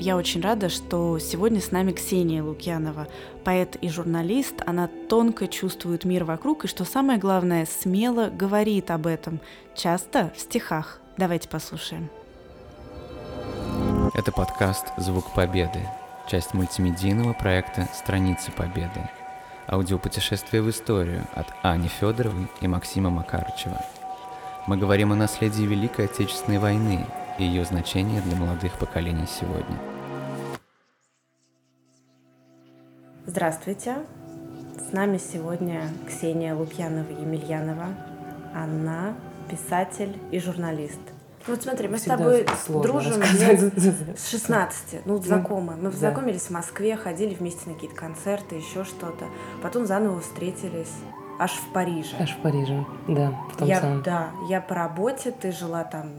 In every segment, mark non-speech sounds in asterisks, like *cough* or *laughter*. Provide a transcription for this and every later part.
Я очень рада, что сегодня с нами Ксения Лукьянова, поэт и журналист. Она тонко чувствует мир вокруг и, что самое главное, смело говорит об этом, часто в стихах. Давайте послушаем. Это подкаст «Звук Победы», часть мультимедийного проекта «Страницы Победы». Аудиопутешествие в историю от Ани Федоровой и Максима Макарычева. Мы говорим о наследии Великой Отечественной войны – и ее значение для молодых поколений сегодня. Здравствуйте! С нами сегодня Ксения Лукьянова-Емельянова. Она писатель и журналист. Вот смотри, мы Всегда с тобой дружим с 16, *laughs* ну, знакомы. Мы познакомились в Москве, ходили вместе на какие-то концерты, еще что-то. Потом заново встретились аж в Париже. Аж в Париже, да, в том я, самом. Да, я по работе, ты жила там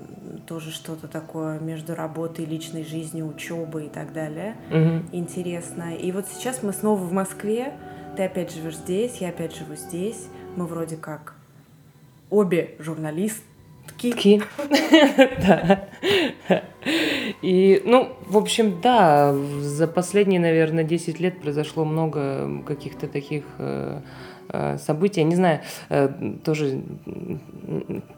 тоже что-то такое между работой, личной жизнью, учебой и так далее. Угу. Интересно. И вот сейчас мы снова в Москве, ты опять живешь здесь, я опять живу здесь. Мы вроде как обе журналистки. *laughs* Да. И, ну, в общем, да, за последние, наверное, 10 лет произошло много каких-то таких Э, события. Не знаю, э, тоже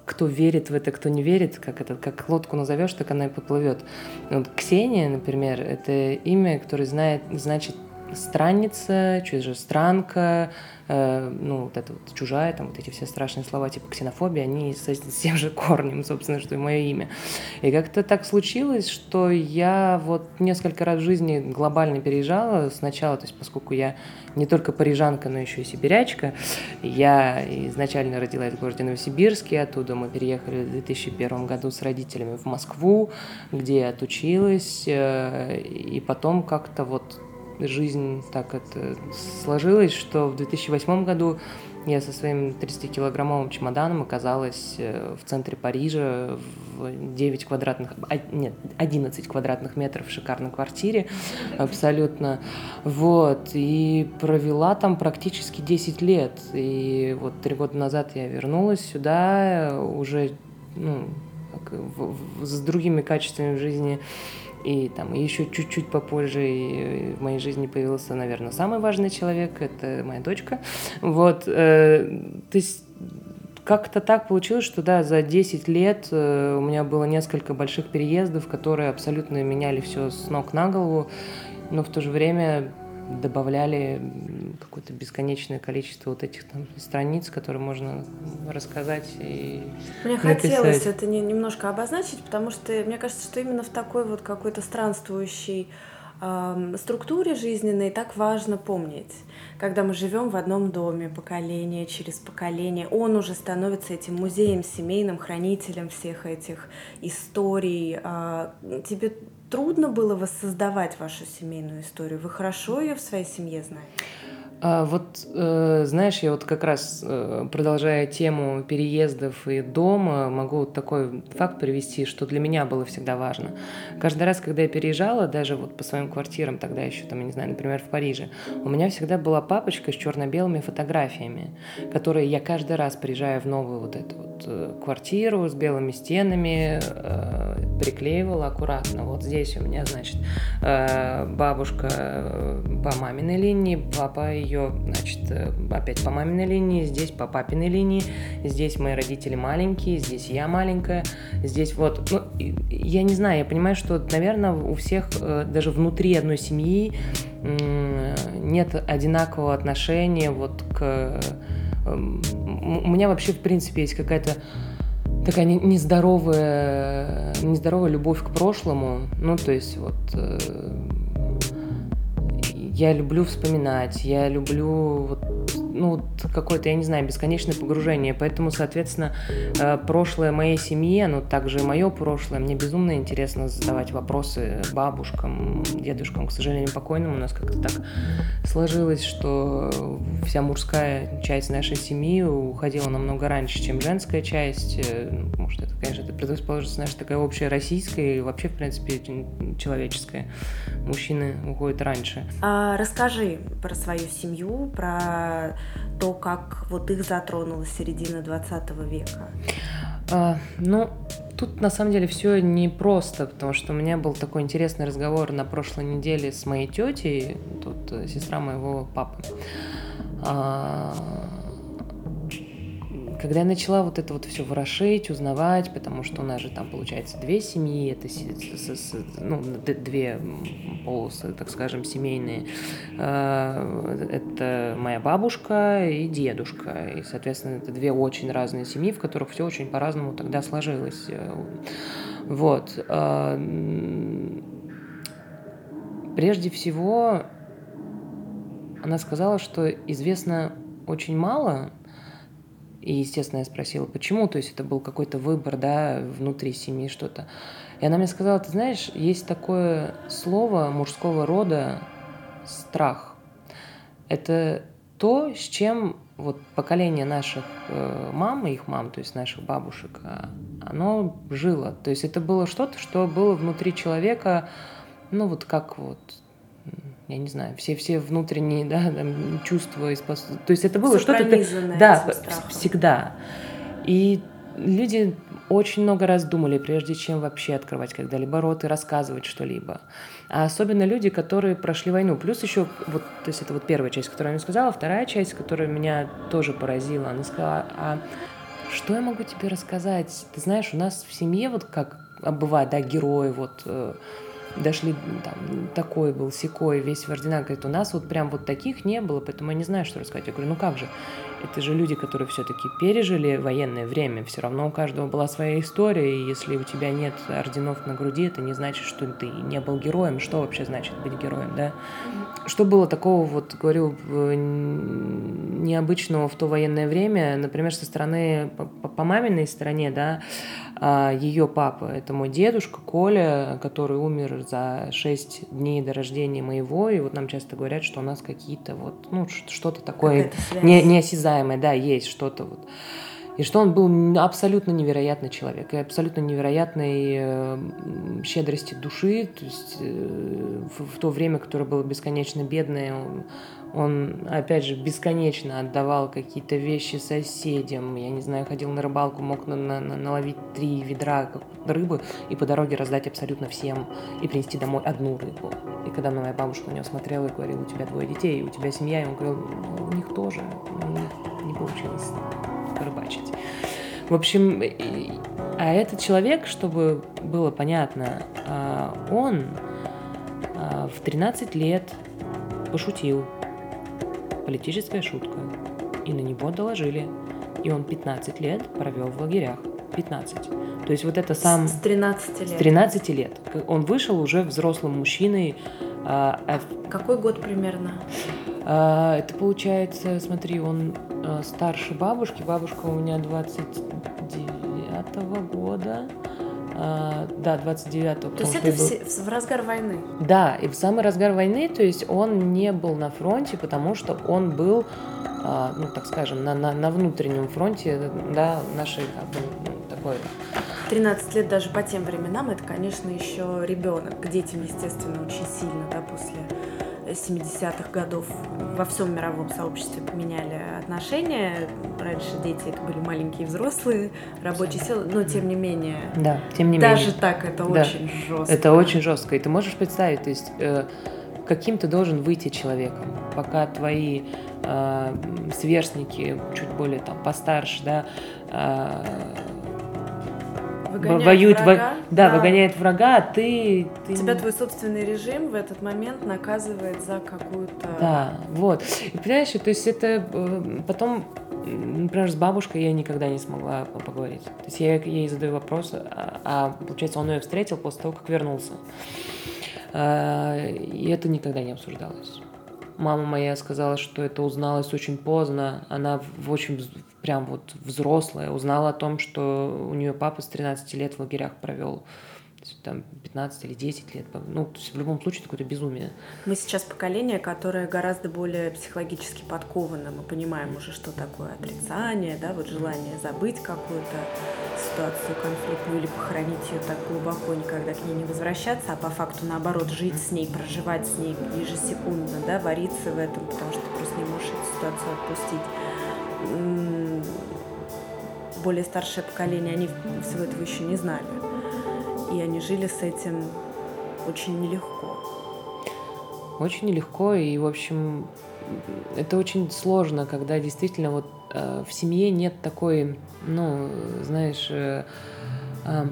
кто верит в это, кто не верит, как это, как лодку назовешь, так она и поплывет. Вот Ксения, например, это имя, которое знает, значит странница, чужестранка, э, ну, вот это вот чужая, там вот эти все страшные слова типа ксенофобия, они с, с тем же корнем, собственно, что и мое имя. И как-то так случилось, что я вот несколько раз в жизни глобально переезжала сначала, то есть поскольку я не только парижанка, но еще и сибирячка, я изначально родилась в городе Новосибирске, оттуда мы переехали в 2001 году с родителями в Москву, где я отучилась, э, и потом как-то вот жизнь так это сложилась, что в 2008 году я со своим 30-килограммовым чемоданом оказалась э, в центре Парижа в 9 квадратных, а, нет, 11 квадратных метров в шикарной квартире абсолютно. Вот, и провела там практически 10 лет. И вот три года назад я вернулась сюда уже, ну, с другими качествами в жизни и там еще чуть-чуть попозже в моей жизни появился, наверное, самый важный человек, это моя дочка. Вот, э, то есть как-то так получилось, что да, за 10 лет э, у меня было несколько больших переездов, которые абсолютно меняли все с ног на голову, но в то же время добавляли какое-то бесконечное количество вот этих там страниц, которые можно рассказать и Мне написать. хотелось это не, немножко обозначить, потому что мне кажется, что именно в такой вот какой-то странствующей э, структуре жизненной так важно помнить. Когда мы живем в одном доме, поколение через поколение, он уже становится этим музеем семейным, хранителем всех этих историй. Э, тебе трудно было воссоздавать вашу семейную историю? Вы хорошо ее в своей семье знаете? А, вот, э, знаешь, я вот как раз, э, продолжая тему переездов и дома, могу вот такой факт привести, что для меня было всегда важно. Каждый раз, когда я переезжала, даже вот по своим квартирам, тогда еще, там, я не знаю, например, в Париже, у меня всегда была папочка с черно-белыми фотографиями, которые я каждый раз, приезжая в новую вот эту вот э, квартиру с белыми стенами, приклеивала аккуратно. Вот здесь у меня, значит, бабушка по маминой линии, папа ее ее, значит, э, опять по маминой линии, здесь по папиной линии, здесь мои родители маленькие, здесь я маленькая, здесь вот, ну, я не знаю, я понимаю, что, наверное, у всех э, даже внутри одной семьи нет одинакового отношения вот к... Эм, у меня вообще, в принципе, есть какая-то такая нездоровая, нездоровая любовь к прошлому. Ну, то есть вот э, я люблю вспоминать, я люблю вот ну, какое-то, я не знаю, бесконечное погружение. Поэтому, соответственно, э, прошлое моей семьи, оно также и мое прошлое. Мне безумно интересно задавать вопросы бабушкам, дедушкам. К сожалению, покойным у нас как-то так сложилось, что вся мужская часть нашей семьи уходила намного раньше, чем женская часть. Э, ну, может, это, конечно, это предрасположенность наша такая общая российская и вообще, в принципе, человеческая. Мужчины уходят раньше. А, расскажи про свою семью, про то, как вот их затронула середина 20 века? А, ну, тут на самом деле все непросто, потому что у меня был такой интересный разговор на прошлой неделе с моей тетей, тут э, сестра моего папы. А, когда я начала вот это вот все ворошить, узнавать, потому что у нас же там получается две семьи, это ну, две полосы, так скажем, семейные. А, это моя бабушка и дедушка. И, соответственно, это две очень разные семьи, в которых все очень по-разному тогда сложилось. Вот. А, прежде всего, она сказала, что известно очень мало и, естественно, я спросила, почему, то есть это был какой-то выбор, да, внутри семьи что-то. И она мне сказала, ты знаешь, есть такое слово мужского рода страх. Это то, с чем вот поколение наших э, мам и их мам, то есть наших бабушек, а, оно жило. То есть это было что-то, что было внутри человека, ну вот как вот я не знаю, все, все внутренние да, там, чувства и способности. То есть это было что-то... Да, всегда. И люди очень много раз думали, прежде чем вообще открывать когда-либо рот и рассказывать что-либо. А особенно люди, которые прошли войну. Плюс еще, вот, то есть это вот первая часть, которую я мне сказала, вторая часть, которая меня тоже поразила, она сказала, а что я могу тебе рассказать? Ты знаешь, у нас в семье вот как бывает, да, герои, вот э, дошли, там, такой был, секой, весь в орденах. Говорит, у нас вот прям вот таких не было, поэтому я не знаю, что рассказать. Я говорю, ну как же, это же люди, которые все-таки пережили военное время, все равно у каждого была своя история, и если у тебя нет орденов на груди, это не значит, что ты не был героем. Что вообще значит быть героем, да? Что было такого, вот, говорю, необычного в то военное время, например, со стороны, по, по маминой стороне, да, а, ее папа, это мой дедушка Коля, который умер за 6 дней до рождения моего, и вот нам часто говорят, что у нас какие-то вот, ну, что-то такое не, неосязаемое, да, есть что-то вот. И что он был абсолютно невероятный человек, и абсолютно невероятной э, щедрости души, то есть э, в, в то время, которое было бесконечно бедное, он, он, опять же, бесконечно отдавал какие-то вещи соседям. Я не знаю, ходил на рыбалку, мог на, на, на, наловить три ведра рыбы и по дороге раздать абсолютно всем и принести домой одну рыбу. И когда моя бабушка на него смотрела и говорила, у тебя двое детей, у тебя семья, и он говорил, «Ну, у них тоже, у них не получилось порыбачить. В общем, а этот человек, чтобы было понятно, а, он а, в 13 лет пошутил политическая шутка. И на него доложили. И он 15 лет провел в лагерях. 15. То есть вот это сам... С 13 лет. С 13 лет. Он вышел уже взрослым мужчиной. А. Какой год примерно? Это получается, смотри, он старше бабушки. Бабушка у меня 29 -го года. А, да, 29-го. То есть это в, в разгар войны? Да, и в самый разгар войны, то есть он не был на фронте, потому что он был, а, ну, так скажем, на, на, на внутреннем фронте, да, нашей, как бы, ну, такой... 13 лет даже по тем временам, это, конечно, еще ребенок. К детям, естественно, очень сильно, да, после 70-х годов во всем мировом сообществе поменяли отношения. Раньше дети это были маленькие взрослые, рабочие силы, но тем не менее. Да, тем не даже менее. Даже так это да. очень жестко. Это очень жестко. И ты можешь представить, то есть э, каким ты должен выйти человеком, пока твои э, сверстники чуть более там постарше, да, э, выгоняет воюет, врага, во, да, да, выгоняет врага, а ты, ты... Тебя твой собственный режим в этот момент наказывает за какую-то... Да, вот. И понимаешь, то есть это э, потом например, с бабушкой я никогда не смогла поговорить. То есть я ей задаю вопрос, а, а получается, он ее встретил после того, как вернулся. А, и это никогда не обсуждалось. Мама моя сказала, что это узналось очень поздно. Она в очень прям вот взрослая узнала о том, что у нее папа с 13 лет в лагерях провел там 15 или 10 лет. Ну, то есть в любом случае какое-то безумие. Мы сейчас поколение, которое гораздо более психологически подковано. Мы понимаем уже, что такое отрицание, да, вот желание забыть какую-то ситуацию конфликтную или похоронить ее так глубоко, никогда к ней не возвращаться, а по факту наоборот жить с ней, проживать с ней ежесекундно, да, вариться в этом, потому что ты просто не можешь эту ситуацию отпустить более старшее поколение, они всего этого еще не знали. И они жили с этим очень нелегко. Очень нелегко, и, в общем, это очень сложно, когда действительно вот э, в семье нет такой, ну, знаешь, э, э,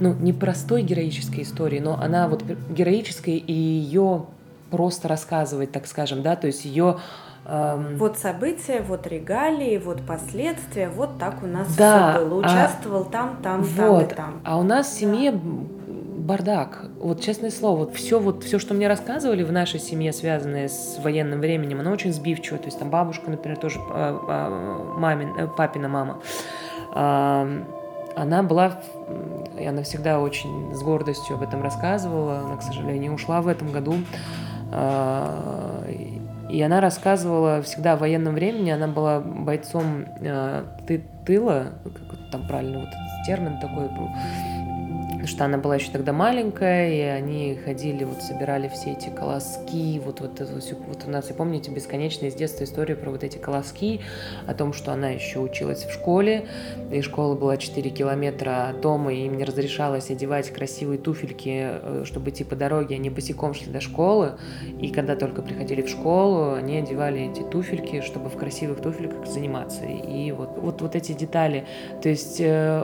ну, непростой героической истории, но она вот героическая, и ее просто рассказывать, так скажем, да, то есть ее эм... Вот события, вот регалии, вот последствия, вот так у нас да, все было. А Участвовал а... там, там, вот. там и там. А у нас в семье да. бардак. Вот честное слово, вот все, вот все, что мне рассказывали в нашей семье, связанное с военным временем, оно очень сбивчиво. То есть там бабушка, например, тоже а, а, мамин, э, папина мама она была, и она всегда очень с гордостью об этом рассказывала, она, к сожалению, ушла в этом году, и она рассказывала всегда о военном времени, она была бойцом а, ты, тыла, как там правильно вот этот термин такой был, что она была еще тогда маленькая, и они ходили, вот собирали все эти колоски, вот, вот, вот, у нас, я помните, бесконечная с детства история про вот эти колоски, о том, что она еще училась в школе, и школа была 4 километра от дома, и им не разрешалось одевать красивые туфельки, э, чтобы идти по дороге, они босиком шли до школы, и когда только приходили в школу, они одевали эти туфельки, чтобы в красивых туфельках заниматься, и вот, вот, вот эти детали, то есть э,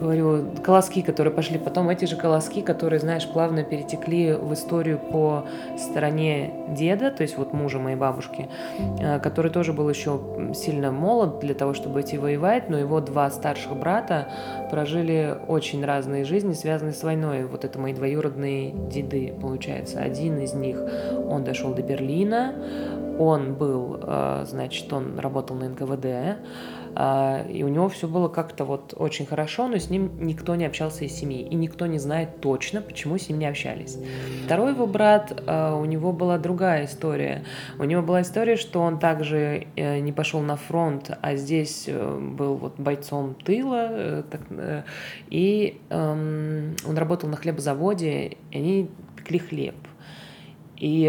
говорю, колоски, которые пошли потом, эти же колоски, которые, знаешь, плавно перетекли в историю по стороне деда, то есть вот мужа моей бабушки, э, который тоже был еще сильно молод для того, чтобы идти воевать, но его два старших брата прожили очень разные жизни, связанные с войной. Вот это мои двоюродные деды, получается. Один из них, он дошел до Берлина, он был, э, значит, он работал на НКВД, и у него все было как-то вот очень хорошо, но с ним никто не общался из семьи, и никто не знает точно, почему с ним не общались. Второй его брат, а, у него была другая история. У него была история, что он также э, не пошел на фронт, а здесь э, был вот бойцом тыла, э, и эм, он работал на хлебозаводе, и они пекли хлеб. И,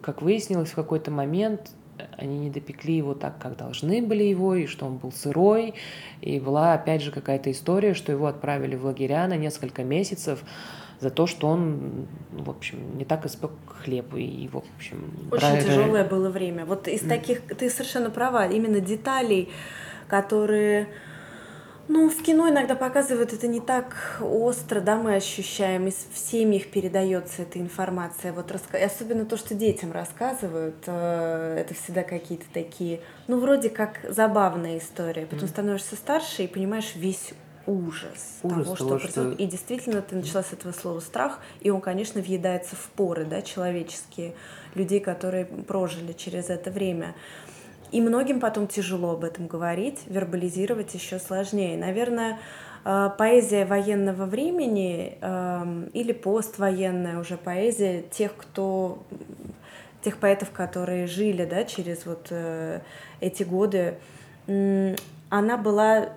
как выяснилось, в какой-то момент они не допекли его так, как должны были его, и что он был сырой. И была, опять же, какая-то история, что его отправили в лагеря на несколько месяцев за то, что он, в общем, не так испек хлеб и, в общем... Очень брали... тяжелое было время. Вот из таких, ты совершенно права, именно деталей, которые ну, в кино иногда показывают это не так остро, да, мы ощущаем, и в семьях передается эта информация. Вот раска... особенно то, что детям рассказывают, э, это всегда какие-то такие, ну, вроде как забавная история. Потом mm. становишься старше и понимаешь весь ужас, ужас того, что того, происходит. Что... И действительно, ты начала с этого слова страх, и он, конечно, въедается в поры, да, человеческие, людей, которые прожили через это время. И многим потом тяжело об этом говорить, вербализировать еще сложнее. Наверное, э, поэзия военного времени эм, или поствоенная уже поэзия тех, кто тех поэтов, которые жили да, через вот э, эти годы, она была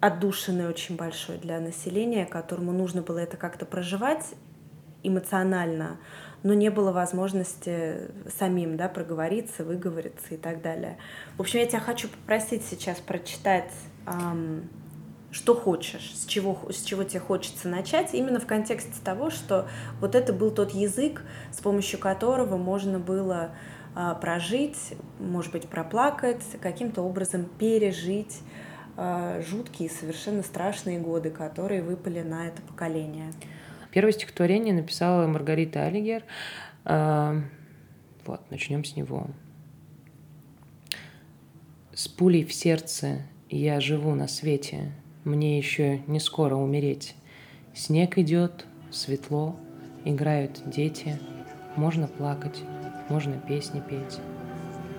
отдушиной очень большой для населения, которому нужно было это как-то проживать эмоционально, но не было возможности самим да, проговориться, выговориться и так далее. В общем, я тебя хочу попросить сейчас прочитать, эм, что хочешь, с чего, с чего тебе хочется начать, именно в контексте того, что вот это был тот язык, с помощью которого можно было э, прожить, может быть, проплакать, каким-то образом пережить э, жуткие, совершенно страшные годы, которые выпали на это поколение. Первое стихотворение написала Маргарита Алигер. А, вот, начнем с него. С пулей в сердце я живу на свете, Мне еще не скоро умереть. Снег идет, светло, играют дети, Можно плакать, можно песни петь.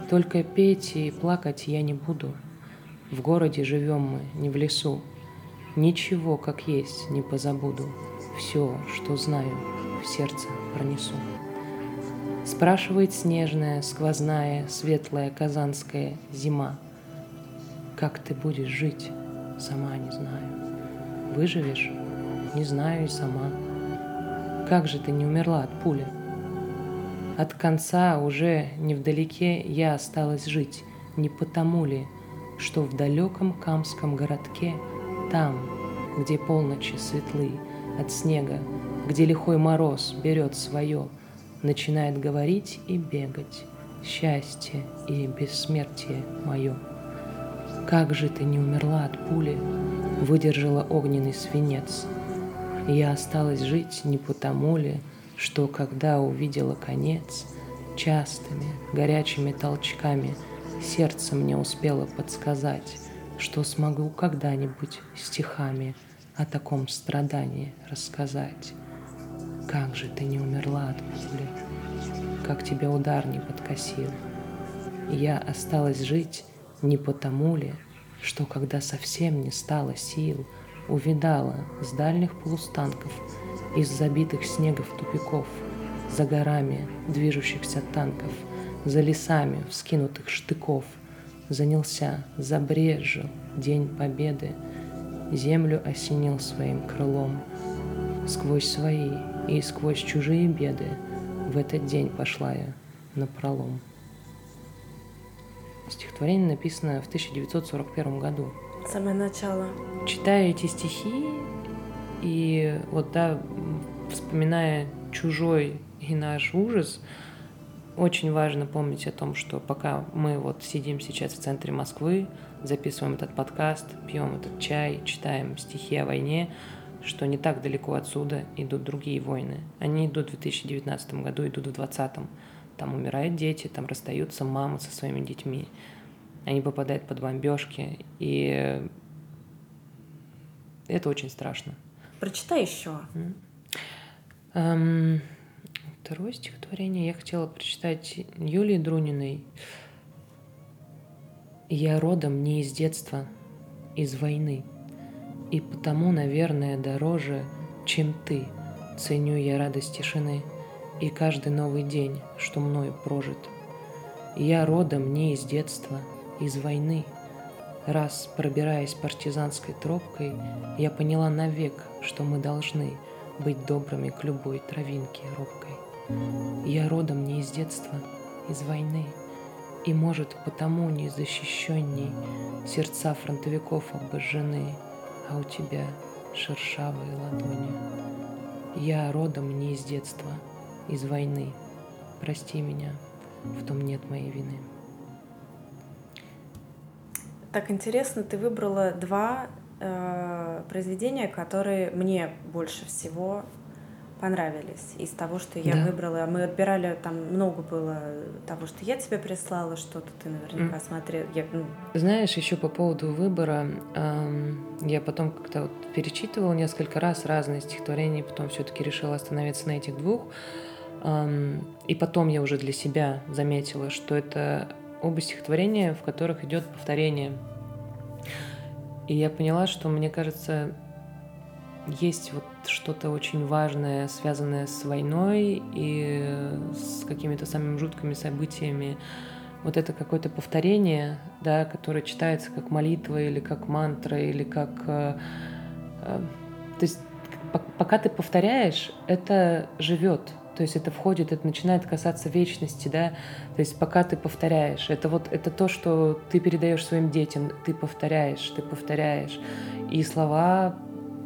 Только петь и плакать я не буду. В городе живем мы, не в лесу. Ничего, как есть, не позабуду все, что знаю, в сердце пронесу. Спрашивает снежная, сквозная, светлая казанская зима. Как ты будешь жить, сама не знаю. Выживешь? Не знаю и сама. Как же ты не умерла от пули? От конца уже невдалеке я осталась жить, не потому ли, что в далеком камском городке, там, где полночи светлы от снега, где лихой мороз берет свое, начинает говорить и бегать счастье и бессмертие мое. Как же ты не умерла от пули, выдержала огненный свинец. Я осталась жить не потому ли, что когда увидела конец, частыми горячими толчками сердце мне успело подсказать, что смогу когда-нибудь стихами о таком страдании рассказать. Как же ты не умерла от пули, как тебя удар не подкосил. Я осталась жить не потому ли, что когда совсем не стало сил, увидала с дальних полустанков, из забитых снегов тупиков, за горами движущихся танков, за лесами вскинутых штыков, занялся, забрежил День Победы, землю осенил своим крылом. Сквозь свои и сквозь чужие беды в этот день пошла я на пролом. Стихотворение написано в 1941 году. Самое начало. Читая эти стихи, и вот, да, вспоминая чужой и наш ужас, очень важно помнить о том, что пока мы вот сидим сейчас в центре Москвы, записываем этот подкаст, пьем этот чай, читаем стихи о войне, что не так далеко отсюда идут другие войны. Они идут в 2019 году, идут в 2020. Там умирают дети, там расстаются мамы со своими детьми. Они попадают под бомбежки, и это очень страшно. Прочитай еще. Эм, второе стихотворение я хотела прочитать Юлии Друниной. «Я родом не из детства, из войны». И потому, наверное, дороже, чем ты, ценю я радость тишины и каждый новый день, что мною прожит. Я родом не из детства, из войны. Раз, пробираясь партизанской тропкой, я поняла навек, что мы должны быть добрыми к любой травинке робкой. Я родом не из детства, из войны, и, может, потому не защищенней сердца фронтовиков обожжены, а у тебя шершавые ладони. Я родом не из детства, из войны. Прости меня, в том нет моей вины. Так интересно, ты выбрала два э, произведения, которые мне больше всего понравились из того, что я да. выбрала. Мы отбирали, там много было того, что я тебе прислала, что-то ты наверняка mm. смотрел. Я, ну... Знаешь, еще по поводу выбора, эм, я потом как-то вот перечитывала несколько раз разные стихотворения, потом все-таки решила остановиться на этих двух. Эм, и потом я уже для себя заметила, что это оба стихотворения, в которых идет повторение. И я поняла, что, мне кажется, есть вот что-то очень важное, связанное с войной и с какими-то самыми жуткими событиями. Вот это какое-то повторение, да, которое читается как молитва или как мантра или как... Э, э, то есть пока ты повторяешь, это живет. То есть это входит, это начинает касаться вечности, да. То есть пока ты повторяешь, это вот это то, что ты передаешь своим детям, ты повторяешь, ты повторяешь, и слова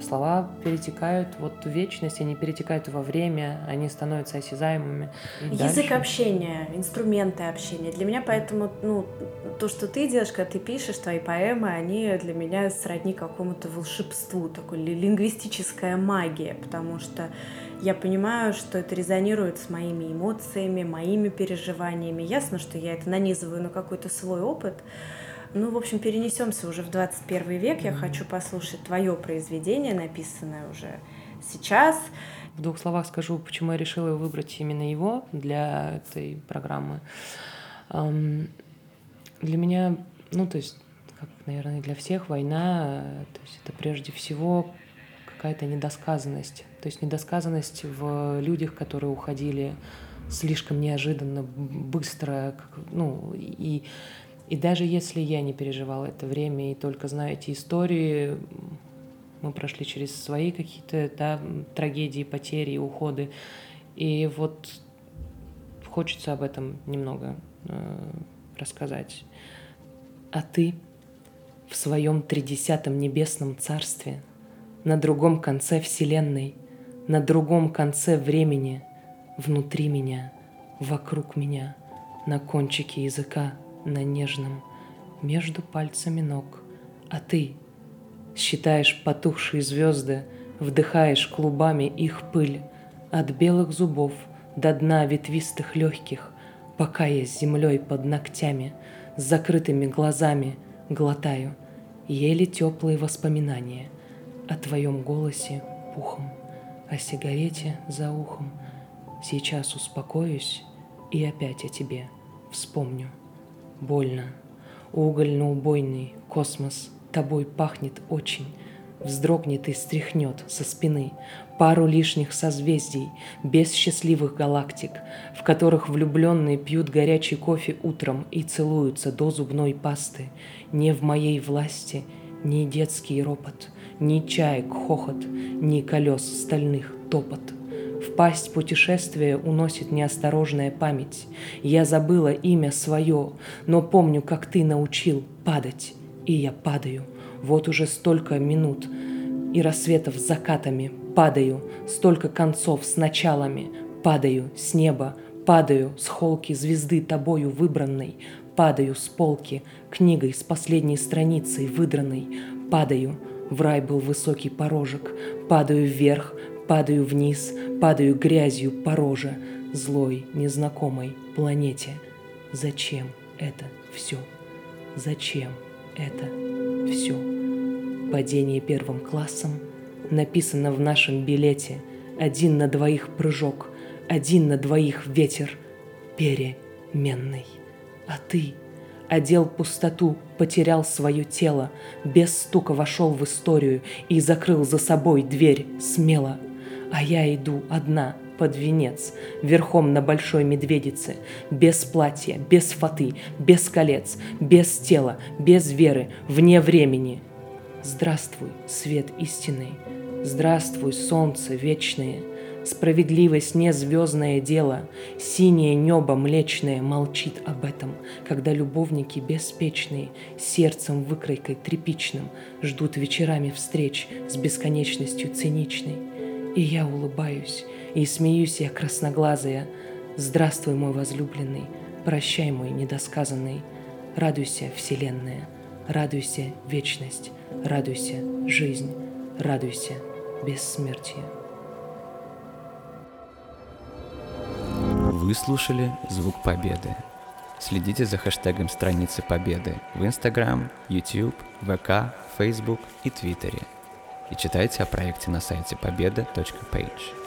слова перетекают вот в вечность, они перетекают во время, они становятся осязаемыми. Язык дальше. общения, инструменты общения. Для меня поэтому, ну, то, что ты делаешь, когда ты пишешь твои поэмы, они для меня сродни какому-то волшебству, такой лингвистическая магия, потому что я понимаю, что это резонирует с моими эмоциями, моими переживаниями. Ясно, что я это нанизываю на какой-то свой опыт, ну, в общем, перенесемся уже в 21 век. Я хочу послушать твое произведение, написанное уже сейчас. В двух словах скажу, почему я решила выбрать именно его для этой программы. Для меня, ну, то есть, как, наверное, для всех война, то есть это прежде всего какая-то недосказанность. То есть недосказанность в людях, которые уходили слишком неожиданно, быстро, ну, и и даже если я не переживала это время и только знаю эти истории, мы прошли через свои какие-то да, трагедии, потери, уходы. И вот хочется об этом немного э, рассказать. А ты? в своем тридесятом небесном царстве, на другом конце Вселенной, на другом конце времени, внутри меня, вокруг меня, на кончике языка, на нежном, между пальцами ног. А ты считаешь потухшие звезды, вдыхаешь клубами их пыль, от белых зубов до дна ветвистых легких, пока я с землей под ногтями, с закрытыми глазами глотаю еле теплые воспоминания о твоем голосе пухом, о сигарете за ухом. Сейчас успокоюсь и опять о тебе вспомню. Больно. Угольно-убойный космос тобой пахнет очень, вздрогнет и стряхнет со спины пару лишних созвездий, без счастливых галактик, в которых влюбленные пьют горячий кофе утром и целуются до зубной пасты. Не в моей власти ни детский ропот, ни чаек хохот, ни колес стальных топот. В пасть путешествия уносит неосторожная память. Я забыла имя свое, но помню, как ты научил падать, и я падаю. Вот уже столько минут и рассветов с закатами. Падаю, столько концов с началами, падаю с неба, падаю с холки звезды тобою выбранной, падаю с полки книгой с последней страницей выдранной, падаю, в рай был высокий порожек, падаю вверх, падаю вниз, падаю грязью по роже, злой, незнакомой планете. Зачем это все? Зачем это все? Падение первым классом – написано в нашем билете «Один на двоих прыжок, один на двоих ветер, переменный». А ты одел пустоту, потерял свое тело, без стука вошел в историю и закрыл за собой дверь смело. А я иду одна под венец, верхом на большой медведице, без платья, без фаты, без колец, без тела, без веры, вне времени. Здравствуй, свет истины, Здравствуй, солнце вечное, Справедливость не звездное дело, Синее небо млечное молчит об этом, Когда любовники беспечные, Сердцем выкройкой тряпичным Ждут вечерами встреч С бесконечностью циничной. И я улыбаюсь, и смеюсь я красноглазая. Здравствуй, мой возлюбленный, Прощай, мой недосказанный. Радуйся, Вселенная, радуйся, вечность, радуйся, жизнь, радуйся, бессмертия. Вы слушали «Звук Победы». Следите за хэштегом страницы Победы в Instagram, YouTube, ВК, Facebook и Твиттере. И читайте о проекте на сайте победа.page.